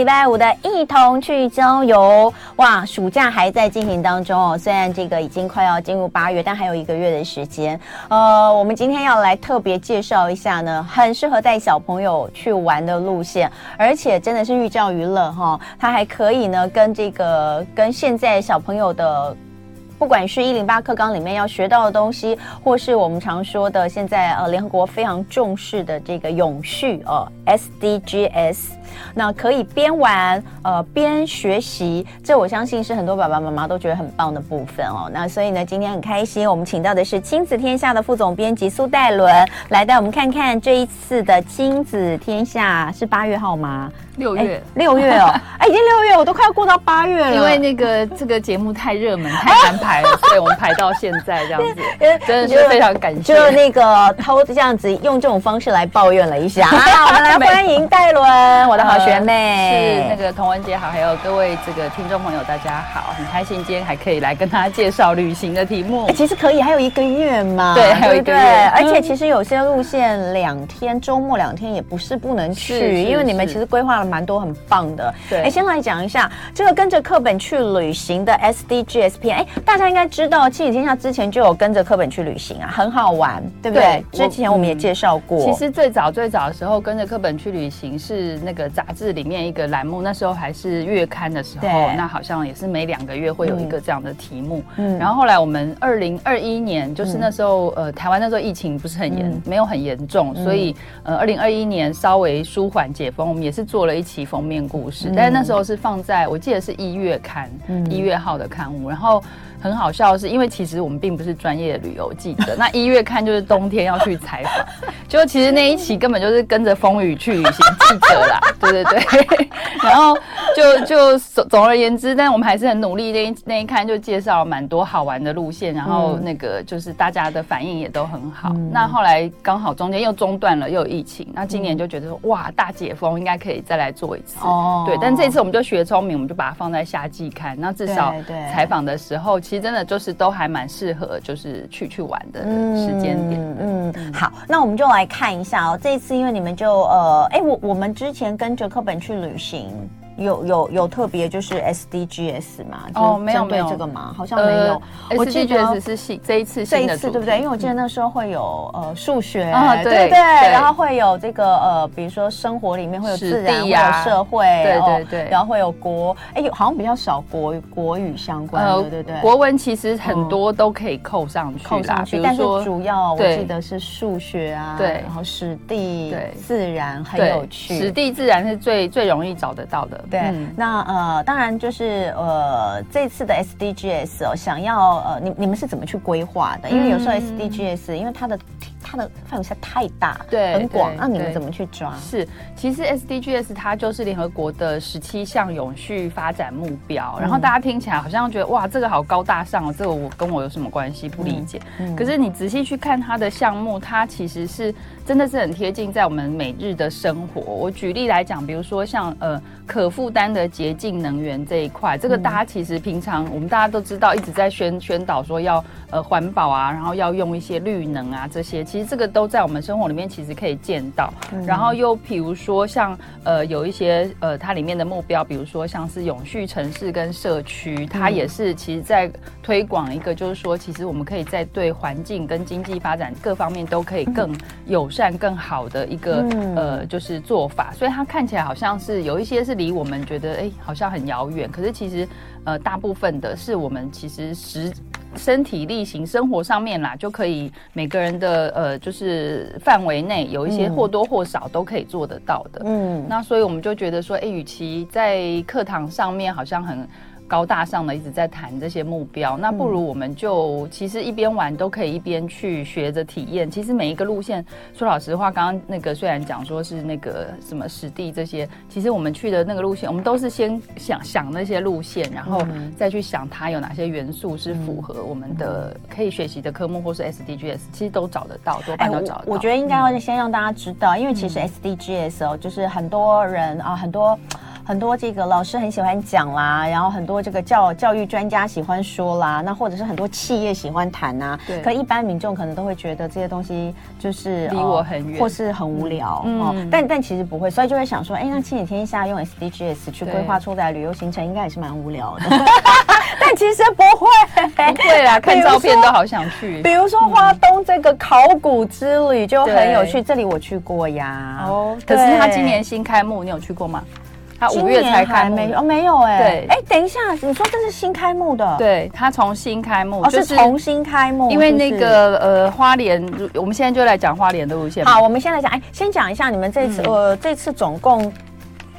礼拜五的一同去郊游。哇，暑假还在进行当中哦，虽然这个已经快要进入八月，但还有一个月的时间。呃，我们今天要来特别介绍一下呢，很适合带小朋友去玩的路线，而且真的是寓教于乐哈、它还可以呢，跟这个跟现在小朋友的。不管是一零八课纲里面要学到的东西，或是我们常说的现在呃联合国非常重视的这个永续哦 SDGs，那可以边玩呃边学习，这我相信是很多爸爸妈妈都觉得很棒的部分哦。那所以呢，今天很开心，我们请到的是亲子天下的副总编辑苏戴伦来带我们看看这一次的亲子天下是八月号吗？六月，六月哦，哎，已经六月，我都快要过到八月了。因为那个这个节目太热门，太难排了，所以我们排到现在这样子，真的是非常感谢。就那个偷这样子用这种方式来抱怨了一下。好，我们来 欢迎戴伦，我的好学妹。是那个童文杰好，还有各位这个听众朋友，大家好，很开心今天还可以来跟大家介绍旅行的题目。其实可以，还有一个月嘛，对，还有一个月。而且其实有些路线两天周末两天也不是不能去，因为你们其实规划了。蛮多很棒的，对，哎，先来讲一下这个跟着课本去旅行的 SDGs 篇，哎，大家应该知道，七子天下之前就有跟着课本去旅行啊，很好玩，对不对？对，之前我们也介绍过。其实最早最早的时候，跟着课本去旅行是那个杂志里面一个栏目，那时候还是月刊的时候，那好像也是每两个月会有一个这样的题目。嗯，然后后来我们二零二一年，就是那时候、嗯、呃，台湾那时候疫情不是很严，嗯、没有很严重，所以呃，二零二一年稍微舒缓解封，我们也是做了一。一期封面故事，但是那时候是放在我记得是一月刊，一月号的刊物，然后。很好笑的是，因为其实我们并不是专业的旅游记者，那一月刊就是冬天要去采访，就其实那一期根本就是跟着风雨去旅行记者啦，对对对，然后就就总总而言之，但我们还是很努力，那一那一刊就介绍了蛮多好玩的路线，然后那个就是大家的反应也都很好。嗯、那后来刚好中间又中断了，又有疫情，那今年就觉得说哇，大解封应该可以再来做一次哦，对，但这次我们就学聪明，我们就把它放在夏季看，那至少采访的时候。其实真的就是都还蛮适合，就是去去玩的时间点。嗯，嗯，好，那我们就来看一下哦。这一次因为你们就呃，哎，我我们之前跟着课本去旅行。有有有特别就是 SDGs 嘛？哦，没有没有这个吗？好像没有。我记得是新这一次这一次对不对？因为我记得那时候会有呃数学，对对对，然后会有这个呃，比如说生活里面会有自然，会有社会，对对对，然后会有国，哎，有好像比较少国国语相关，对对对。国文其实很多都可以扣上去，扣上去，但是主要我记得是数学啊，对，然后史地、自然很有趣，史地自然是最最容易找得到的。对，嗯、那呃，当然就是呃，这次的 SDGs 哦，想要呃，你你们是怎么去规划的？因为有时候 SDGs，因为它的。它的范围实在太大，对，很广。那你们怎么去抓？是，其实 SDGs 它就是联合国的十七项永续发展目标。然后大家听起来好像觉得哇，这个好高大上哦，这个我跟我有什么关系？不理解。可是你仔细去看它的项目，它其实是真的是很贴近在我们每日的生活。我举例来讲，比如说像呃可负担的洁净能源这一块，这个大家其实平常我们大家都知道，一直在宣宣导说要呃环保啊，然后要用一些绿能啊这些，其实。这个都在我们生活里面，其实可以见到。嗯、然后又比如说像呃有一些呃它里面的目标，比如说像是永续城市跟社区，它也是其实在推广一个，就是说其实我们可以在对环境跟经济发展各方面都可以更友善、更好的一个、嗯、呃就是做法。所以它看起来好像是有一些是离我们觉得哎好像很遥远，可是其实呃大部分的是我们其实实。身体力行，生活上面啦，就可以每个人的呃，就是范围内有一些或多或少都可以做得到的。嗯，那所以我们就觉得说，哎，与其在课堂上面好像很。高大上的一直在谈这些目标，那不如我们就其实一边玩都可以一边去学着体验。其实每一个路线，说老实话，刚刚那个虽然讲说是那个什么实地这些，其实我们去的那个路线，我们都是先想想那些路线，然后再去想它有哪些元素是符合我们的可以学习的科目，或是 SDGs，其实都找得到，多半都找得到。我觉得应该要先让大家知道，因为其实 SDGs 哦，就是很多人啊，很多。很多这个老师很喜欢讲啦，然后很多这个教教育专家喜欢说啦，那或者是很多企业喜欢谈呐、啊。对。可一般民众可能都会觉得这些东西就是离我很远，或是很无聊、嗯、哦。但但其实不会，所以就会想说，哎，那亲子天下用 SDGs 去规划出来旅游行程，应该也是蛮无聊的。但其实不会，不会啦，看照片都好想去。比如说花东这个考古之旅就很有趣，这里我去过呀。哦，可是他今年新开幕，你有去过吗？他五月才开幕哦，没有哎。对，哎，等一下，你说这是新开幕的？对，他重新开幕，哦，是重新开幕。因为那个呃，花莲，我们现在就来讲花莲的路线。好，我们先来讲，哎，先讲一下你们这次，呃，这次总共。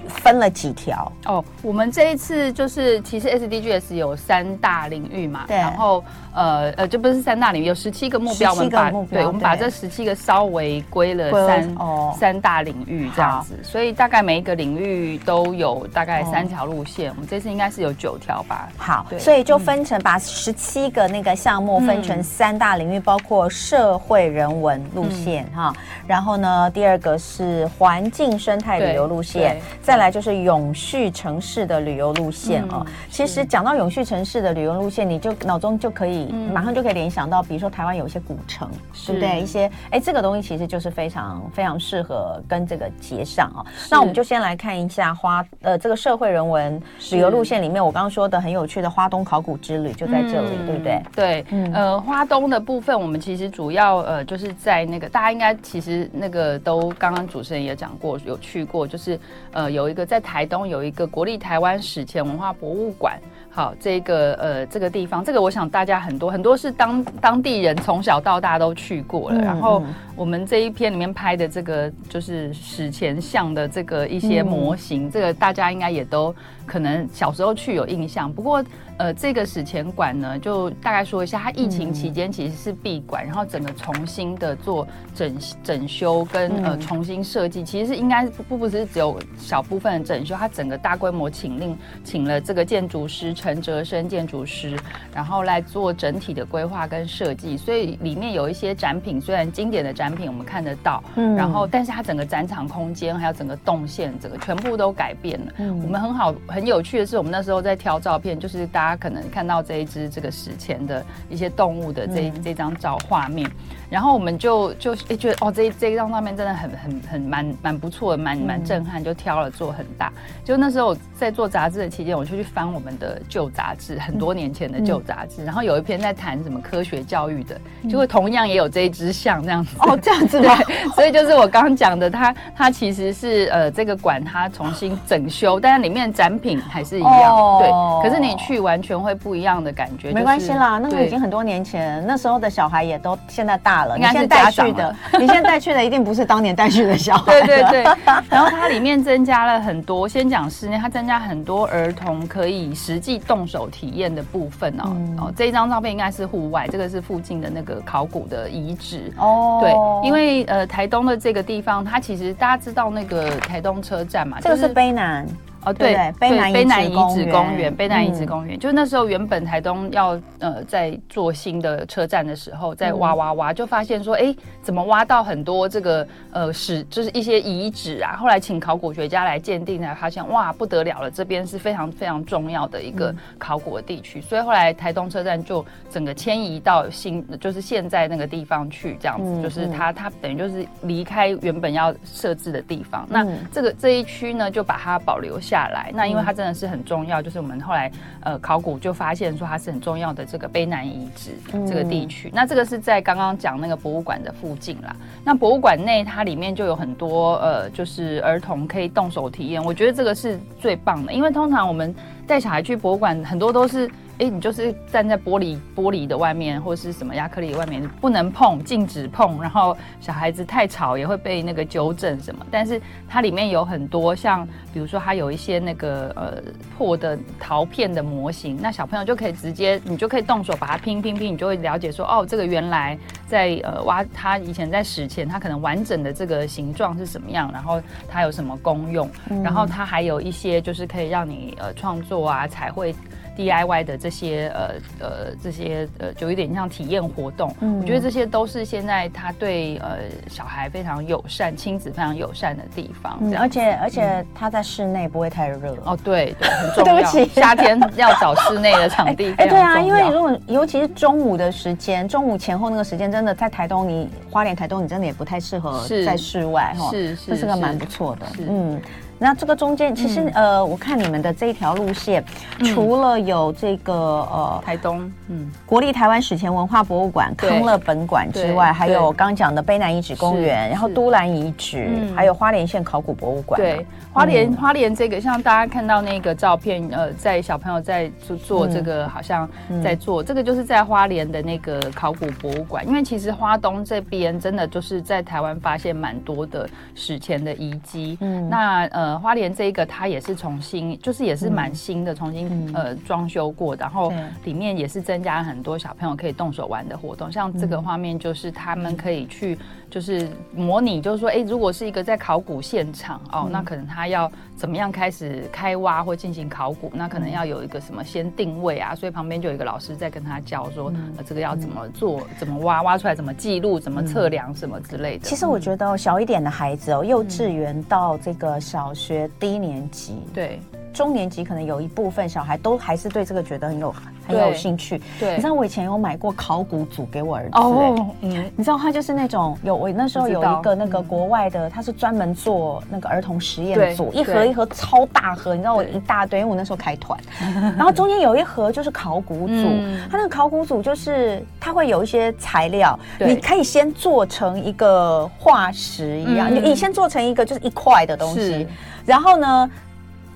分了几条。哦？我们这一次就是，其实 SDGs 有三大领域嘛，对，然后呃呃，就不是三大领域，有十七个目标，我们把对，我们把这十七个稍微归了三哦。三大领域这样子，所以大概每一个领域都有大概三条路线，我们这次应该是有九条吧？好，对，所以就分成把十七个那个项目分成三大领域，包括社会人文路线哈，然后呢，第二个是环境生态旅游路线，再来就是永续城市的旅游路线哦。其实讲到永续城市的旅游路线，你就脑中就可以马上就可以联想到，比如说台湾有一些古城，对不对？一些哎，这个东西其实就是非常非常适合跟这个结上哦。那我们就先来看一下花呃这个社会人文旅游路线里面，我刚刚说的很有趣的花东考古之旅就在这里，对不对？对，呃，花东的部分我们其实主要呃就是在那个大家应该其实那个都刚刚主持人也讲过，有去过，就是呃有。有一个在台东有一个国立台湾史前文化博物馆，好，这个呃这个地方，这个我想大家很多很多是当当地人从小到大都去过了。嗯、然后我们这一篇里面拍的这个就是史前像的这个一些模型，嗯、这个大家应该也都可能小时候去有印象。不过。呃，这个史前馆呢，就大概说一下，它疫情期间其实是闭馆，嗯、然后整个重新的做整整修跟、嗯、呃重新设计，其实是应该不不不是只有小部分的整修，它整个大规模请令请了这个建筑师陈哲生建筑师，然后来做整体的规划跟设计，所以里面有一些展品，虽然经典的展品我们看得到，嗯，然后但是它整个展场空间还有整个动线，整个全部都改变了。嗯，我们很好很有趣的是，我们那时候在挑照片，就是大家。可能看到这一只这个史前的一些动物的这、嗯、这张照画面，然后我们就就哎觉得哦，这这一张照片真的很很很蛮蛮不错的，蛮蛮震撼，就挑了做很大。就那时候在做杂志的期间，我就去翻我们的旧杂志，很多年前的旧杂志，嗯、然后有一篇在谈什么科学教育的，就会同样也有这一只像这样子哦，这样子吗？对，所以就是我刚刚讲的，它它其实是呃这个馆它重新整修，但是里面展品还是一样，哦、对。可是你去完。完全会不一样的感觉，没关系啦，那个已经很多年前，那时候的小孩也都现在大了。你现在带去的，你现在带去的一定不是当年带去的小孩。对对对。然后它里面增加了很多，先讲室内，它增加很多儿童可以实际动手体验的部分哦。哦，这一张照片应该是户外，这个是附近的那个考古的遗址哦。对，因为呃台东的这个地方，它其实大家知道那个台东车站嘛，这个是卑南。哦，对，卑南卑南遗址公园，卑南遗址公园，就是那时候原本台东要呃在做新的车站的时候，在挖挖挖，就发现说，哎，怎么挖到很多这个呃史，就是一些遗址啊。后来请考古学家来鉴定，才发现哇，不得了了，这边是非常非常重要的一个考古的地区。所以后来台东车站就整个迁移到新，就是现在那个地方去，这样子，就是它它等于就是离开原本要设置的地方。那这个这一区呢，就把它保留下。来，那因为它真的是很重要，就是我们后来呃考古就发现说它是很重要的这个卑南遗址这个地区。那这个是在刚刚讲那个博物馆的附近啦。那博物馆内它里面就有很多呃，就是儿童可以动手体验。我觉得这个是最棒的，因为通常我们带小孩去博物馆，很多都是。哎，你就是站在玻璃玻璃的外面，或是什么亚克力的外面，不能碰，禁止碰。然后小孩子太吵也会被那个纠正什么。但是它里面有很多像，比如说它有一些那个呃破的陶片的模型，那小朋友就可以直接，你就可以动手把它拼拼拼，你就会了解说，哦，这个原来在呃挖它以前在史前它可能完整的这个形状是什么样，然后它有什么功用，嗯、然后它还有一些就是可以让你呃创作啊彩绘。DIY 的这些呃呃这些呃，就有点像体验活动。嗯，我觉得这些都是现在他对呃小孩非常友善、亲子非常友善的地方。嗯、而且而且他在室内不会太热。哦，对对，很 重要。对不起，夏天要找室内的场地。哎，对啊，因为如果尤其是中午的时间，中午前后那个时间，真的在台东，你花莲台东，你真的也不太适合在室外哈。是是，这是个蛮不错的。嗯。那这个中间其实、嗯、呃，我看你们的这一条路线，嗯、除了有这个呃台东，嗯，国立台湾史前文化博物馆、康乐本馆之外，还有刚讲的卑南遗址公园，然后都兰遗址，嗯、还有花莲县考古博物馆。对，花莲、嗯、花莲这个，像大家看到那个照片，呃，在小朋友在做做这个，好像在做、嗯、这个，就是在花莲的那个考古博物馆。因为其实花东这边真的就是在台湾发现蛮多的史前的遗迹。嗯，那呃。花莲这一个，它也是重新，就是也是蛮新的，重新、嗯、呃装修过，然后里面也是增加很多小朋友可以动手玩的活动，像这个画面就是他们可以去，就是模拟，就是说，哎，如果是一个在考古现场哦，那可能他要怎么样开始开挖或进行考古，那可能要有一个什么先定位啊，所以旁边就有一个老师在跟他教说，呃，这个要怎么做，怎么挖，挖出来怎么记录，怎么测量什么之类的。其实我觉得小一点的孩子哦，幼稚园到这个小学低年级，对。中年级可能有一部分小孩都还是对这个觉得很有很有兴趣。对，你知道我以前有买过考古组给我儿子。哦，嗯，你知道他就是那种有我那时候有一个那个国外的，他是专门做那个儿童实验组，一盒一盒超大盒，你知道我一大堆，因为我那时候开团。然后中间有一盒就是考古组，他那个考古组就是他会有一些材料，你可以先做成一个化石一样，你你先做成一个就是一块的东西，然后呢，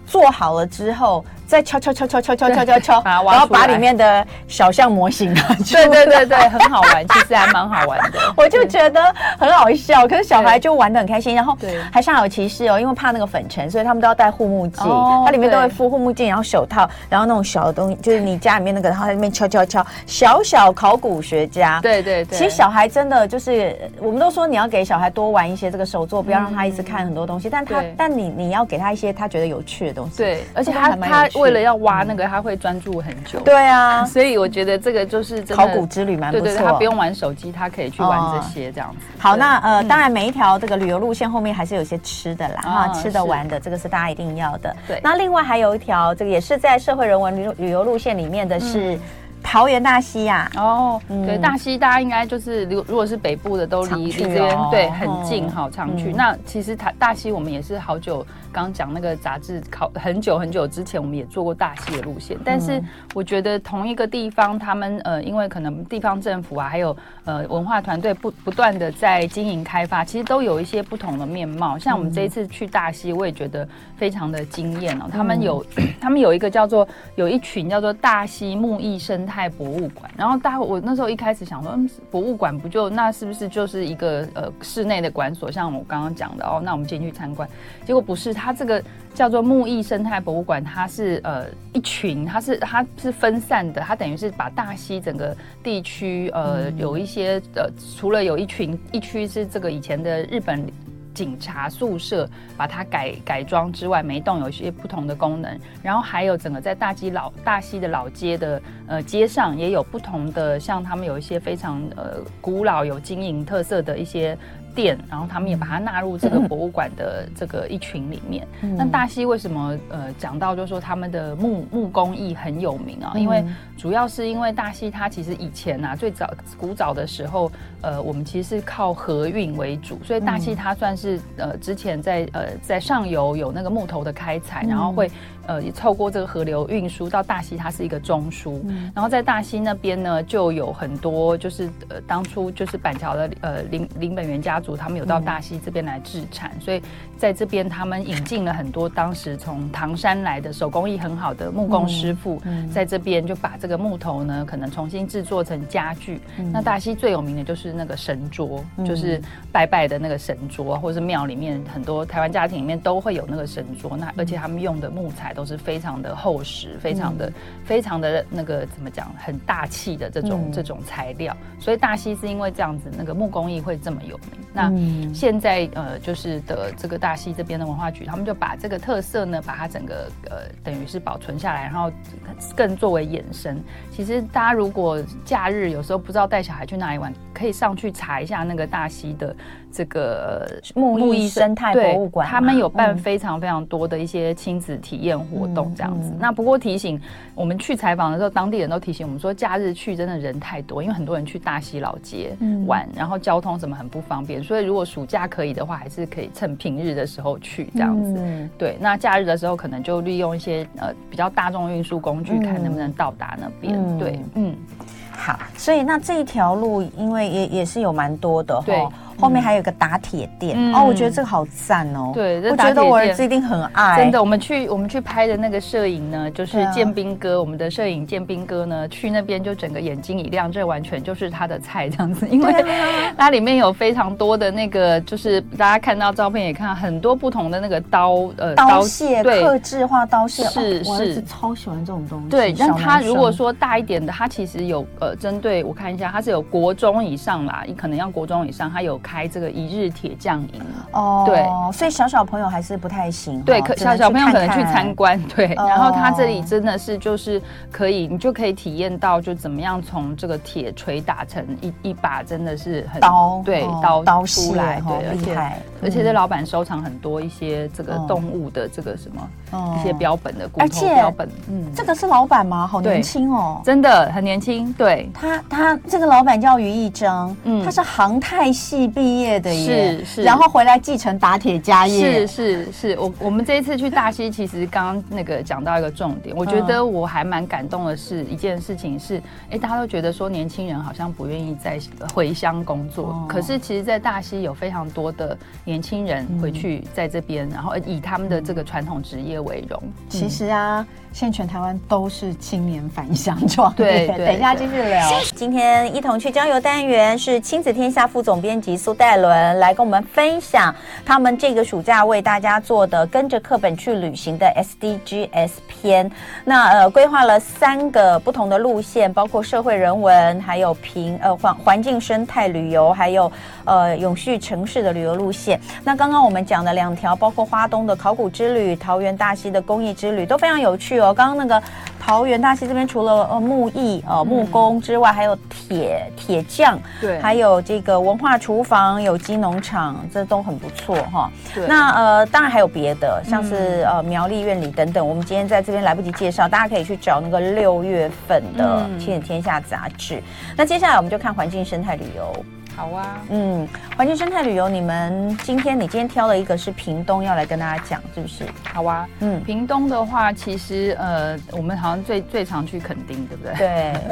做好了之后。再敲敲敲敲敲敲敲敲敲，然后把里面的小象模型拿出来。对对对对，很好玩，其实还蛮好玩的。我就觉得很好笑，可是小孩就玩的很开心。然后还煞有其事哦，因为怕那个粉尘，所以他们都要戴护目镜。它里面都会敷护目镜，然后手套，然后那种小的东西，就是你家里面那个，然后在那边敲敲敲。小小考古学家，对对对。其实小孩真的就是，我们都说你要给小孩多玩一些这个手作，不要让他一直看很多东西。但他，但你你要给他一些他觉得有趣的东西。对，而且他他。为了要挖那个，他会专注很久。对啊，所以我觉得这个就是考古之旅蛮不错。对对，他不用玩手机，他可以去玩这些这样子。好，那呃，当然每一条这个旅游路线后面还是有些吃的啦，哈，吃的玩的，这个是大家一定要的。对。那另外还有一条，这个也是在社会人文旅旅游路线里面的是桃园大溪呀。哦，对，大溪大家应该就是如如果是北部的都离离这边对很近，好常去。那其实它大溪我们也是好久。刚讲那个杂志考很久很久之前，我们也做过大溪的路线，但是我觉得同一个地方，他们呃，因为可能地方政府啊，还有呃文化团队不不断的在经营开发，其实都有一些不同的面貌。像我们这一次去大溪，我也觉得非常的惊艳哦。他们有 他们有一个叫做有一群叫做大溪木艺生态博物馆，然后大我那时候一开始想说，嗯，博物馆不就那是不是就是一个呃室内的馆所？像我刚刚讲的哦，那我们进去参观，结果不是。它这个叫做木艺生态博物馆，它是呃一群，它是它是分散的，它等于是把大溪整个地区呃有一些呃，除了有一群一区是这个以前的日本警察宿舍，把它改改装之外，每一栋有一些不同的功能，然后还有整个在大溪老大溪的老街的呃街上也有不同的，像他们有一些非常呃古老有经营特色的一些。店，然后他们也把它纳入这个博物馆的这个一群里面。那、嗯、大溪为什么呃讲到就是说他们的木木工艺很有名啊？因为主要是因为大溪它其实以前啊最早古早的时候，呃我们其实是靠河运为主，所以大溪它算是呃之前在呃在上游有那个木头的开采，然后会。呃，也透过这个河流运输到大溪，它是一个中枢。嗯、然后在大溪那边呢，就有很多，就是呃，当初就是板桥的呃林林本源家族，他们有到大溪这边来制产，嗯、所以在这边他们引进了很多当时从唐山来的手工艺很好的木工师傅，在这边就把这个木头呢，可能重新制作成家具。嗯、那大溪最有名的就是那个神桌，嗯、就是拜拜的那个神桌，或者是庙里面很多台湾家庭里面都会有那个神桌。那而且他们用的木材。都是非常的厚实，非常的、嗯、非常的那个怎么讲，很大气的这种、嗯、这种材料，所以大溪是因为这样子，那个木工艺会这么有名。那现在呃，就是的这个大溪这边的文化局，他们就把这个特色呢，把它整个呃，等于是保存下来，然后更作为衍生。其实大家如果假日有时候不知道带小孩去哪里玩，可以上去查一下那个大溪的这个木艺生态博物馆，他们有办非常非常多的一些亲子体验活动这样子。那不过提醒我们去采访的时候，当地人都提醒我们说，假日去真的人太多，因为很多人去大溪老街玩，嗯、然后交通什么很不方便。所以如果暑假可以的话，还是可以趁平日的时候去这样子。嗯、对，那假日的时候可能就利用一些呃比较大众运输工具，看能不能到达那边。嗯、对，嗯，好。所以那这一条路，因为也也是有蛮多的哈。对后面还有个打铁店、嗯、哦，我觉得这个好赞哦。对，我觉得我儿子一定很爱。真的，我们去我们去拍的那个摄影呢，就是建斌哥，啊、我们的摄影建斌哥呢，去那边就整个眼睛一亮，这完全就是他的菜这样子，因为它里面有非常多的那个，就是大家看到照片也看到很多不同的那个刀呃刀械，对，刻制化刀械，是是，我儿子超喜欢这种东西。对，但他如果说大一点的，他其实有呃针对我看一下，他是有国中以上啦，你可能要国中以上，他有。开这个一日铁匠营哦，对，所以小小朋友还是不太行。对，可小小朋友可能去参观，对。然后他这里真的是就是可以，你就可以体验到就怎么样从这个铁锤打成一一把，真的是很刀，对，刀刀出来，对，而且而且这老板收藏很多一些这个动物的这个什么一些标本的骨头标本，嗯，这个是老板吗？好年轻哦，真的很年轻。对他，他这个老板叫于义章，嗯，他是航太系。毕业的耶，是是，然后回来继承打铁家业，是是是。我我们这一次去大溪，其实刚刚那个讲到一个重点，我觉得我还蛮感动的是一件事情是，哎，大家都觉得说年轻人好像不愿意再回乡工作，可是其实，在大溪有非常多的年轻人回去在这边，然后以他们的这个传统职业为荣。其实啊。现在全台湾都是青年返乡状态。对，等一下继续聊。今天一同去郊游单元是亲子天下副总编辑苏戴伦来跟我们分享他们这个暑假为大家做的跟着课本去旅行的 SDGs 篇。那呃，规划了三个不同的路线，包括社会人文，还有平呃环环境生态旅游，还有呃永续城市的旅游路线。那刚刚我们讲的两条，包括花东的考古之旅、桃园大溪的公益之旅，都非常有趣哦。刚刚那个桃园大溪这边，除了呃木艺呃木工之外，还有铁铁匠，对，还有这个文化厨房，有机农场，这都很不错哈。对，那呃当然还有别的，像是呃苗栗院里等等，我们今天在这边来不及介绍，大家可以去找那个六月份的《亲子天下》杂志。那接下来我们就看环境生态旅游。好啊，嗯，环境生态旅游，你们今天你今天挑了一个是屏东要来跟大家讲，是不是？好啊，嗯，屏东的话，其实呃，我们好像最最常去垦丁，对不对？对，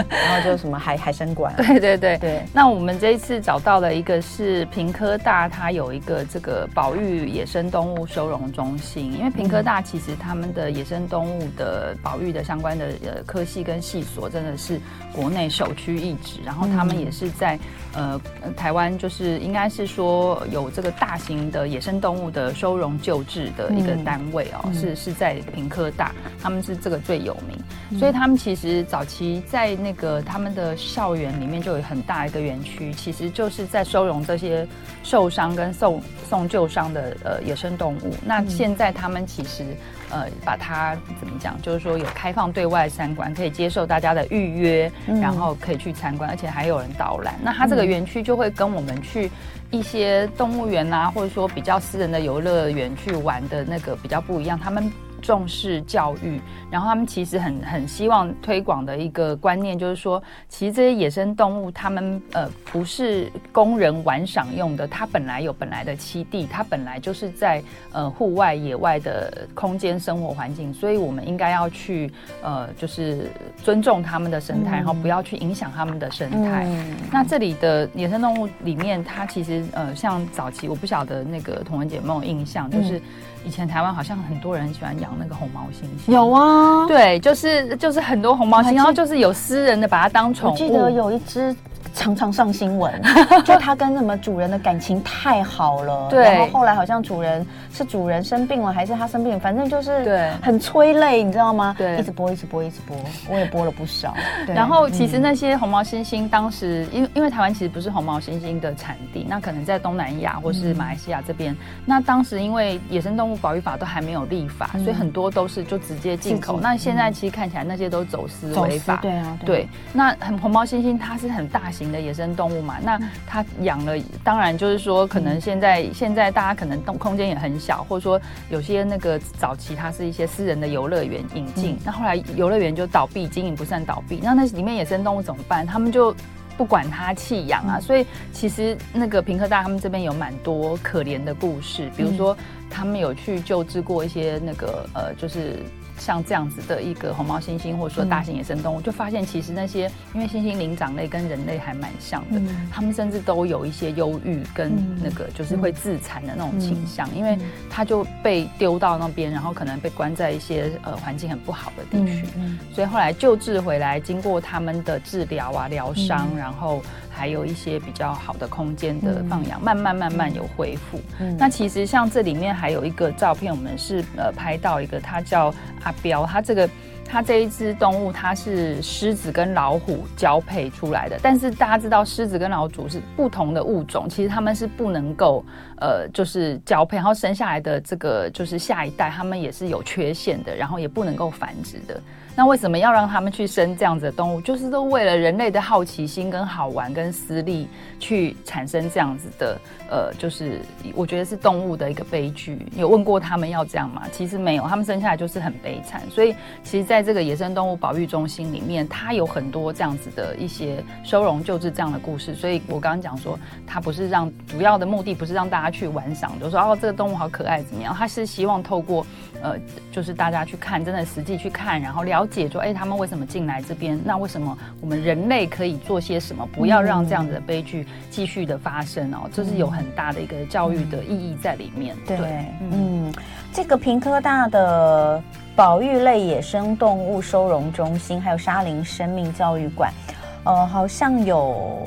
然后就什么海 海生馆，对对对对。那我们这一次找到了一个是屏科大，它有一个这个保育野生动物收容中心，因为屏科大其实他们的野生动物的保育的相关的呃科系跟系所真的是国内首屈一指，然后他们也是在呃。台湾就是应该是说有这个大型的野生动物的收容救治的一个单位哦，嗯、是是在屏科大，他们是这个最有名，嗯、所以他们其实早期在那个他们的校园里面就有很大一个园区，其实就是在收容这些受伤跟送送旧伤的呃野生动物。那现在他们其实。呃，把它怎么讲？就是说有开放对外参观，可以接受大家的预约，然后可以去参观，而且还有人导览。那它这个园区就会跟我们去一些动物园啊，或者说比较私人的游乐园去玩的那个比较不一样。他们。重视教育，然后他们其实很很希望推广的一个观念，就是说，其实这些野生动物，它们呃不是供人玩赏用的，它本来有本来的栖地，它本来就是在呃户外野外的空间生活环境，所以我们应该要去呃就是尊重他们的生态，然后不要去影响他们的生态。嗯、那这里的野生动物里面，它其实呃像早期我不晓得那个童文姐有没有印象，就是。以前台湾好像很多人喜欢养那个红毛猩猩，有啊，对，就是就是很多红毛猩，然后就是有私人的把它当宠物。我记得有一只常常上新闻，就他跟什么主人的感情太好了。对。然后后来好像主人是主人生病了，还是他生病，反正就是对，很催泪，你知道吗？对。一直播，一直播，一直播，我也播了不少。对。然后其实那些红毛猩猩当时，因为因为台湾其实不是红毛猩猩的产地，那可能在东南亚或是马来西亚这边，那当时因为野生动物保育法都还没有立法，所以很多都是就直接进口。那现在其实看起来那些都走私违法。对啊。对。那很红毛猩猩它是很大型的野生动物嘛，那它养了，当然就是说可能现在现在大家可能动空间也很小，或者说有些那个早期它是一些私人的游乐园引进，那后来游乐园就倒闭，经营不善倒闭，那那里面野生动物怎么办？他们就不管它弃养啊，所以其实那个平科大他们这边有蛮多可怜的故事，比如说他们有去救治过一些那个呃就是。像这样子的一个红毛猩猩，或者说大型野生动物，嗯、就发现其实那些因为猩猩灵长类跟人类还蛮像的，嗯、他们甚至都有一些忧郁跟那个就是会自残的那种倾向，嗯、因为他就被丢到那边，然后可能被关在一些呃环境很不好的地区，所以后来救治回来，经过他们的治疗啊疗伤，嗯、然后。还有一些比较好的空间的放养，嗯、慢慢慢慢有恢复。嗯、那其实像这里面还有一个照片，我们是呃拍到一个，它叫阿彪，它这个它这一只动物它是狮子跟老虎交配出来的，但是大家知道狮子跟老虎是不同的物种，其实他们是不能够呃就是交配，然后生下来的这个就是下一代，他们也是有缺陷的，然后也不能够繁殖的。那为什么要让他们去生这样子的动物？就是都为了人类的好奇心、跟好玩、跟私利去产生这样子的，呃，就是我觉得是动物的一个悲剧。有问过他们要这样吗？其实没有，他们生下来就是很悲惨。所以，其实在这个野生动物保育中心里面，它有很多这样子的一些收容救治这样的故事。所以我刚刚讲说，它不是让主要的目的不是让大家去玩赏，就是说哦这个动物好可爱怎么样？它是希望透过呃，就是大家去看，真的实际去看，然后了。了解说，哎，他们为什么进来这边？那为什么我们人类可以做些什么？不要让这样子的悲剧继续的发生哦，这是有很大的一个教育的意义在里面。对，嗯，这个平科大的保育类野生动物收容中心，还有沙林生命教育馆，呃，好像有。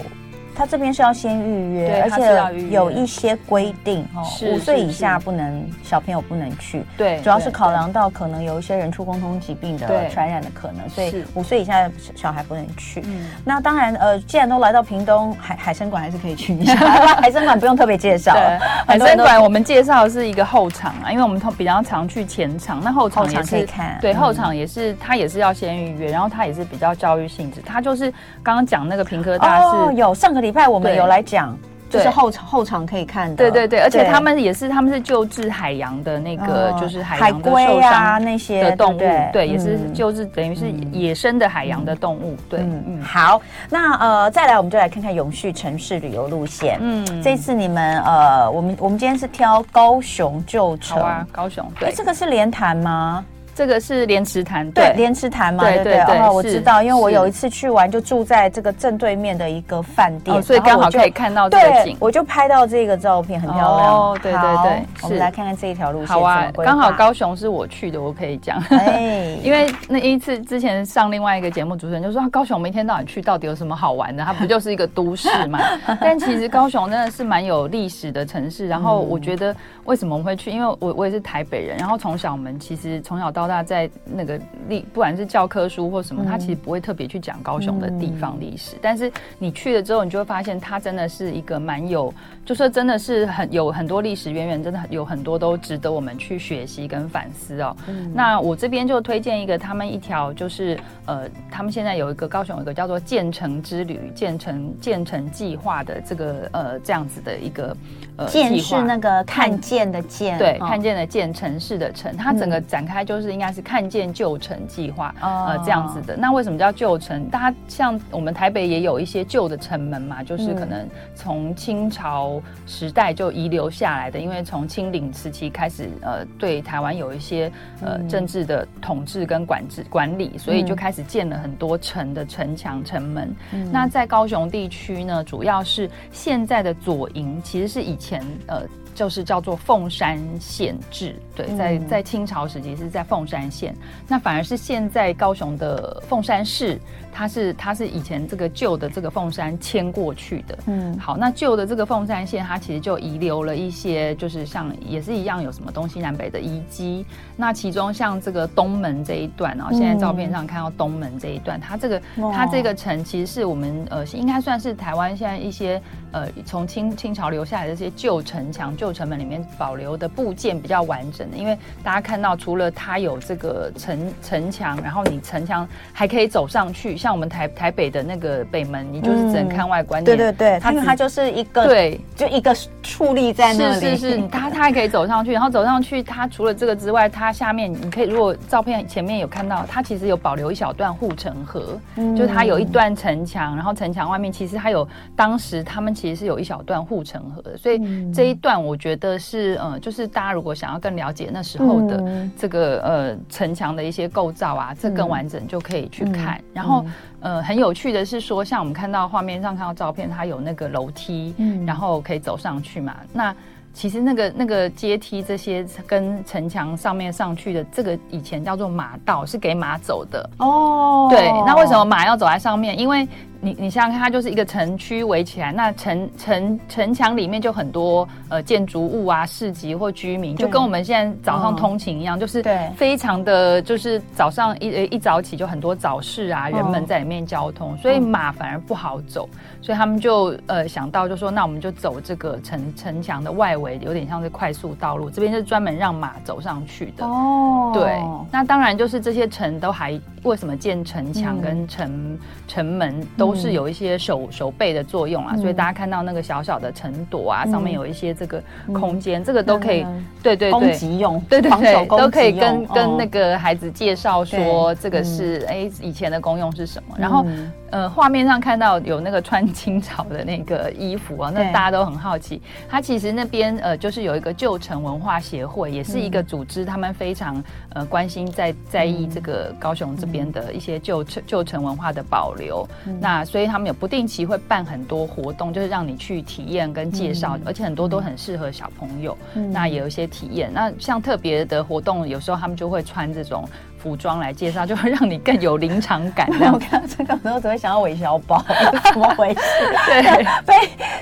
他这边是要先预约，对而且有一些规定哦，五岁以下不能，小朋友不能去。对，主要是考量到可能有一些人畜共通疾病的传染的可能，所以五岁以下的小孩不能去。嗯，那当然，呃，既然都来到屏东海海参馆，还是可以去一下。海参馆不用特别介绍，对，海参馆我们介绍的是一个后场啊，因为我们通比较常去前场，那后场也是可以看。对，后场也是，他也是要先预约，然后他也是比较教育性质，他就是刚刚讲那个屏科大是有上个礼拜我们有来讲，就是后后场可以看的，对对对，而且他们也是他们是救治海洋的那个，就是海洋的受伤那些的动物，对，也是救治等于是野生的海洋的动物，对，嗯，好，那呃再来我们就来看看永续城市旅游路线，嗯，这次你们呃我们我们今天是挑高雄旧城。啊，高雄，对，这个是莲潭吗？这个是莲池潭，对，莲池潭嘛，对对对，哦，我知道，因为我有一次去玩，就住在这个正对面的一个饭店，所以刚好可以看到这个景，我就拍到这个照片，很漂亮。哦，对对对，我们来看看这一条路线。好啊，刚好高雄是我去的，我可以讲。哎，因为那一次之前上另外一个节目，主持人就说高雄，我们一天到晚去，到底有什么好玩的？它不 就是一个都市嘛？但其实高雄真的是蛮有历史的城市。然后我觉得为什么我们会去？因为我我也是台北人，然后从小我们其实从小到大在那个。历不管是教科书或什么，他其实不会特别去讲高雄的地方历史。嗯、但是你去了之后，你就会发现它真的是一个蛮有，就说真的是很有很多历史渊源，真的有很多都值得我们去学习跟反思哦。嗯、那我这边就推荐一个，他们一条就是呃，他们现在有一个高雄有一个叫做建成之旅、建成建成计划的这个呃这样子的一个呃建是那个看见的见，对，看见的见，城市的城，它整个展开就是应该是看见。旧城计划，呃，这样子的。那为什么叫旧城？大家像我们台北也有一些旧的城门嘛，就是可能从清朝时代就遗留下来的。因为从清领时期开始，呃，对台湾有一些呃政治的统治跟管制管理，所以就开始建了很多城的城墙、城门。那在高雄地区呢，主要是现在的左营，其实是以前呃。就是叫做凤山县治，对，在在清朝时期是在凤凤山县，那反而是现在高雄的凤山市。它是它是以前这个旧的这个凤山迁过去的，嗯，好，那旧的这个凤山县，它其实就遗留了一些，就是像也是一样有什么东西南北的遗迹。那其中像这个东门这一段啊，现在照片上看到东门这一段，它这个它这个城其实是我们呃应该算是台湾现在一些呃从清清朝留下来的这些旧城墙、旧城门里面保留的部件比较完整的，因为大家看到除了它有这个城城墙，然后你城墙还可以走上去。像我们台台北的那个北门，你就是只能看外观。对对对，它它就是一个对，就一个矗立在那里。是是是，它它还可以走上去，然后走上去，它除了这个之外，它下面你可以如果照片前面有看到，它其实有保留一小段护城河，就是它有一段城墙，然后城墙外面其实它有当时他们其实是有一小段护城河的，所以这一段我觉得是呃，就是大家如果想要更了解那时候的这个呃城墙的一些构造啊，这更完整就可以去看，然后。呃，很有趣的是说，像我们看到画面上看到照片，它有那个楼梯，嗯，然后可以走上去嘛。那其实那个那个阶梯这些跟城墙上面上去的，这个以前叫做马道，是给马走的。哦，对，那为什么马要走在上面？因为你你想想看，它就是一个城区围起来，那城城城墙里面就很多呃建筑物啊、市集或居民，就跟我们现在早上通勤一样，就是对，非常的就是早上一一早起就很多早市啊，人们在里面交通，所以马反而不好走，所以他们就呃想到就说，那我们就走这个城城墙的外围，有点像是快速道路，这边是专门让马走上去的。哦，对，那当然就是这些城都还为什么建城墙跟城城门都。是有一些手手背的作用啊，嗯、所以大家看到那个小小的城墙啊，嗯、上面有一些这个空间，嗯、这个都可以，嗯、对对对，攻击用，对对对，都可以跟、哦、跟那个孩子介绍说，这个是哎、以前的功用是什么，然后。嗯。呃，画面上看到有那个穿清朝的那个衣服啊，那大家都很好奇。他其实那边呃，就是有一个旧城文化协会，也是一个组织，他们非常呃关心在在意这个高雄这边的一些旧城旧城文化的保留。那所以他们有不定期会办很多活动，就是让你去体验跟介绍，而且很多都很适合小朋友。那也有一些体验。那像特别的活动，有时候他们就会穿这种。服装来介绍，就会让你更有临场感。我看到这个时候，只会想到韦小宝，怎么回事？对，被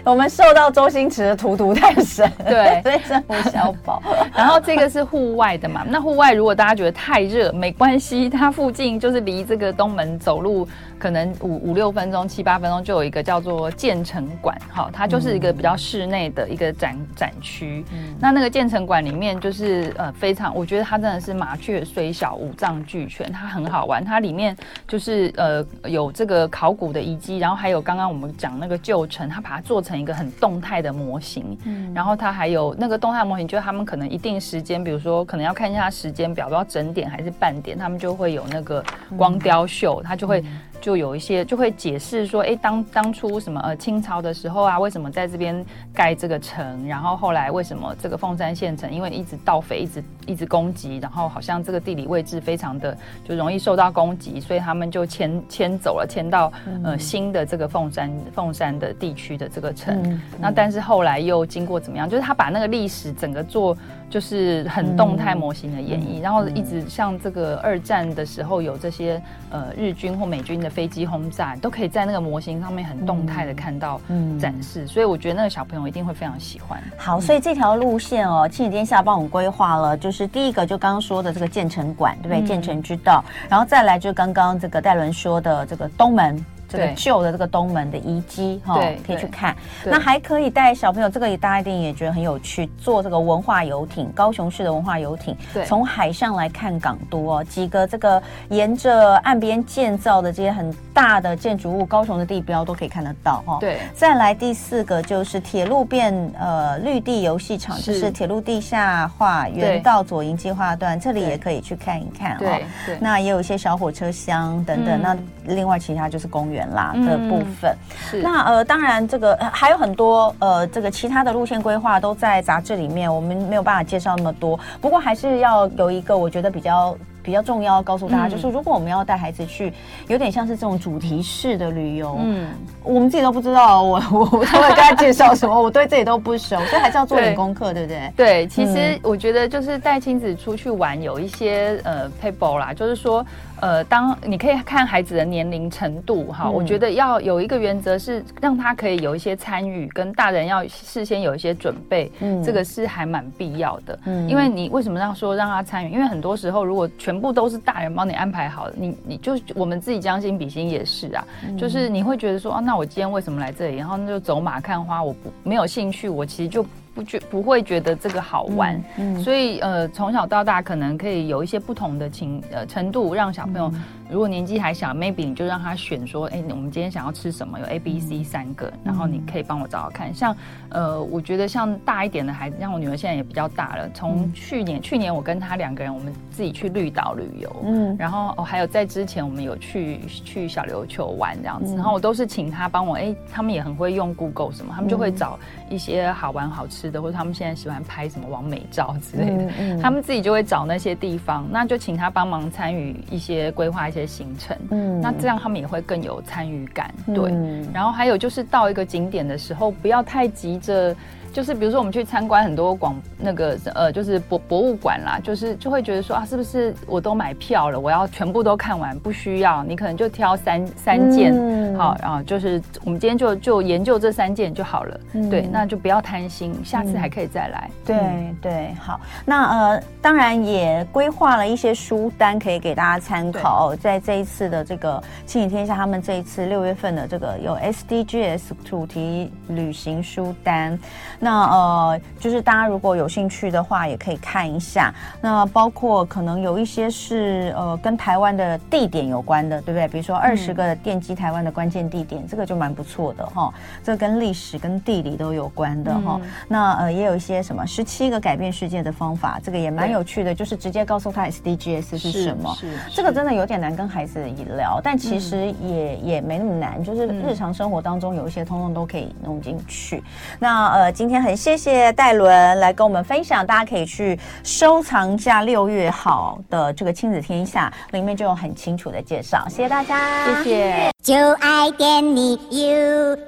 我们受到周星驰的荼毒太深。对，所以是韦小宝。然后这个是户外的嘛？那户外如果大家觉得太热，没关系，它附近就是离这个东门走路可能五五六分钟、七八分钟，就有一个叫做建成馆。好，它就是一个比较室内的一个展展区。嗯、那那个建成馆里面就是呃非常，我觉得它真的是麻雀虽小五脏俱全，它很好玩。它里面就是呃有这个考古的遗迹，然后还有刚刚我们讲那个旧城，它把它做成一个很动态的模型。嗯，然后它还有那个动态模型，就是他们可能一定时间，比如说可能要看一下时间表，不知道整点还是半点，他们就会有那个光雕秀，它就会。就有一些就会解释说，哎、欸，当当初什么呃清朝的时候啊，为什么在这边盖这个城？然后后来为什么这个凤山县城因为一直盗匪，一直一直攻击，然后好像这个地理位置非常的就容易受到攻击，所以他们就迁迁走了，迁到呃新的这个凤山凤山的地区的这个城。嗯嗯、那但是后来又经过怎么样？就是他把那个历史整个做就是很动态模型的演绎，嗯、然后一直像这个二战的时候有这些呃日军或美军的。飞机轰炸都可以在那个模型上面很动态的看到展示，嗯嗯、所以我觉得那个小朋友一定会非常喜欢。好，所以这条路线哦，庆天下帮我们规划了，就是第一个就刚刚说的这个建成馆，对不对？嗯、建成之道，然后再来就刚刚这个戴伦说的这个东门。这个旧的这个东门的遗迹哈，对可以去看。那还可以带小朋友，这个大家一定也觉得很有趣，坐这个文化游艇，高雄市的文化游艇，对，从海上来看港都哦，几个这个沿着岸边建造的这些很大的建筑物，高雄的地标都可以看得到哈。对，再来第四个就是铁路变呃绿地游戏场，是。就是铁路地下化原道左营计划段，这里也可以去看一看哦。对，那也有一些小火车厢等等，嗯、那另外其他就是公园。啦的部分，那呃，当然这个还有很多呃，这个其他的路线规划都在杂志里面，我们没有办法介绍那么多。不过还是要有一个我觉得比较比较重要，告诉大家，嗯、就是如果我们要带孩子去，有点像是这种主题式的旅游，嗯，我们自己都不知道，我 我我会跟他介绍什么，我对自己都不熟，所以还是要做点功课，对，对不对？对，其实我觉得就是带亲子出去玩，有一些呃 paper 啦，就是说。呃，当你可以看孩子的年龄程度哈，嗯、我觉得要有一个原则是让他可以有一些参与，跟大人要事先有一些准备，嗯，这个是还蛮必要的，嗯，因为你为什么要说让他参与？因为很多时候如果全部都是大人帮你安排好了，你你就我们自己将心比心也是啊，嗯、就是你会觉得说啊，那我今天为什么来这里？然后那就走马看花，我不没有兴趣，我其实就。不觉不会觉得这个好玩，嗯，嗯，所以呃从小到大可能可以有一些不同的情呃程度，让小朋友。如果年纪还小，maybe 你就让他选说，哎，我们今天想要吃什么？有 A、B、C 三个，然后你可以帮我找找看。像，呃，我觉得像大一点的孩子，像我女儿现在也比较大了。从去年，去年我跟她两个人，我们自己去绿岛旅游，嗯，然后哦，还有在之前我们有去去小琉球玩这样子，然后我都是请她帮我，哎，他们也很会用 Google 什么，他们就会找一些好玩好吃的，或者他们现在喜欢拍什么网美照之类的，嗯他们自己就会找那些地方，那就请他帮忙参与一些规划一些行程，嗯，那这样他们也会更有参与感，对。嗯、然后还有就是到一个景点的时候，不要太急着。就是比如说我们去参观很多广那个呃，就是博博物馆啦，就是就会觉得说啊，是不是我都买票了，我要全部都看完？不需要，你可能就挑三三件，嗯、好，然后就是我们今天就就研究这三件就好了，嗯、对，那就不要贪心，下次还可以再来。嗯、对对，好，那呃，当然也规划了一些书单可以给大家参考，在这一次的这个亲子天下，他们这一次六月份的这个有 SDGs 主题旅行书单。那呃，就是大家如果有兴趣的话，也可以看一下。那包括可能有一些是呃跟台湾的地点有关的，对不对？比如说二十个奠基台湾的关键地点，嗯、这个就蛮不错的哈。这跟历史跟地理都有关的哈。嗯、那呃也有一些什么十七个改变世界的方法，这个也蛮有趣的，就是直接告诉他 SDGs 是什么。是，是是这个真的有点难跟孩子一聊，但其实也、嗯、也没那么难，就是日常生活当中有一些通通都可以弄进去。嗯、那呃今天。很谢谢戴伦来跟我们分享大家可以去收藏下六月好的这个亲子天下里面就有很清楚的介绍谢谢大家。谢谢。就爱给你 ufo